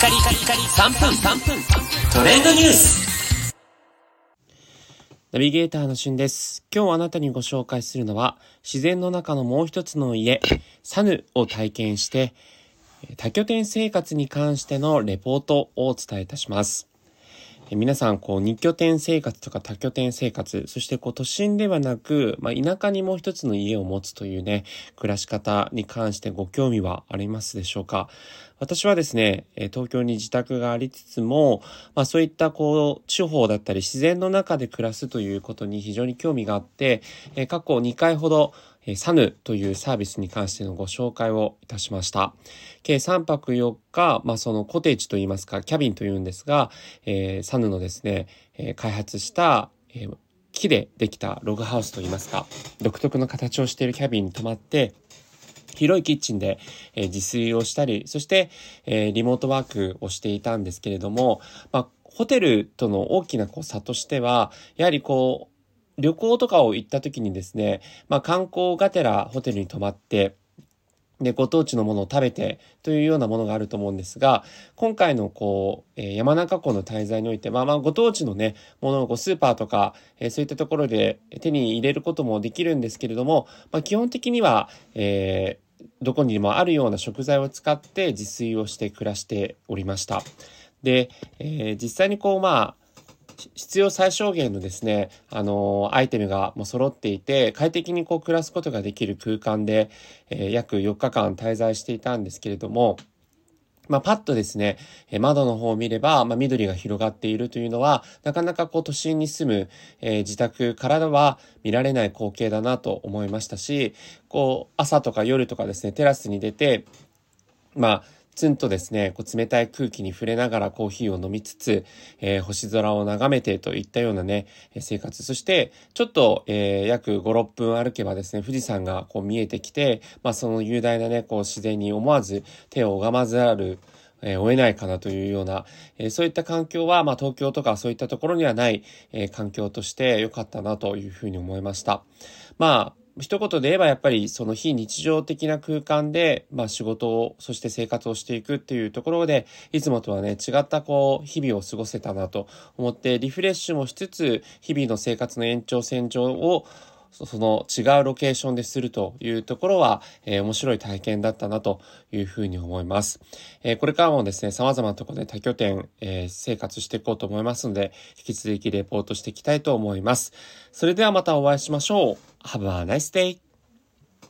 カリカリカリ3分3分トレンドニュースナビゲーターのしゅんです。今日あなたにご紹介するのは、自然の中のもう一つの家、サヌを体験して、多拠点生活に関してのレポートをお伝えいたします。皆さん、こう、二拠点生活とか多拠点生活、そしてこう、都心ではなく、まあ、田舎にもう一つの家を持つというね、暮らし方に関してご興味はありますでしょうか。私はですね、東京に自宅がありつつも、まあそういったこう、地方だったり自然の中で暮らすということに非常に興味があって、過去2回ほど、サヌというサービスに関してのご紹介をいたしました。計3泊4日、まあそのコテージといいますか、キャビンというんですが、えー、サヌのですね、えー、開発した、えー、木でできたログハウスといいますか、独特の形をしているキャビンに泊まって、広いキッチンで、え、自炊をしたり、そして、え、リモートワークをしていたんですけれども、まあ、ホテルとの大きなこう差としては、やはりこう、旅行とかを行った時にですね、まあ、観光がてらホテルに泊まって、で、ご当地のものを食べてというようなものがあると思うんですが、今回のこう、え、山中湖の滞在において、まあまあご当地のね、ものをこうスーパーとか、え、そういったところで手に入れることもできるんですけれども、まあ基本的には、えー、どこにもあるような食材を使って自炊をして暮らしておりました。で、えー、実際にこうまあ、必要最小限のですね、あの、アイテムがもう揃っていて、快適にこう暮らすことができる空間で、えー、約4日間滞在していたんですけれども、まあ、パッとですね、え窓の方を見れば、まあ、緑が広がっているというのは、なかなかこう都心に住む、えー、自宅からは見られない光景だなと思いましたし、こう、朝とか夜とかですね、テラスに出て、まあ、ツンとですね、こう冷たい空気に触れながらコーヒーを飲みつつ、えー、星空を眺めてといったようなね、生活。そして、ちょっと、えー、約5、6分歩けばですね、富士山がこう見えてきて、まあその雄大なね、こう自然に思わず手を拝まざる、えー、追えないかなというような、えー、そういった環境は、まあ東京とかそういったところにはない、えー、環境として良かったなというふうに思いました。まあ、一言で言えばやっぱりその非日常的な空間で、まあ仕事を、そして生活をしていくっていうところで、いつもとはね、違ったこう、日々を過ごせたなと思って、リフレッシュもしつつ、日々の生活の延長線上を、その違うロケーションでするというところは、えー、面白い体験だったなというふうに思います。えー、これからもですね、様々なところで多拠点、えー、生活していこうと思いますので、引き続きレポートしていきたいと思います。それではまたお会いしましょう。Have a nice day!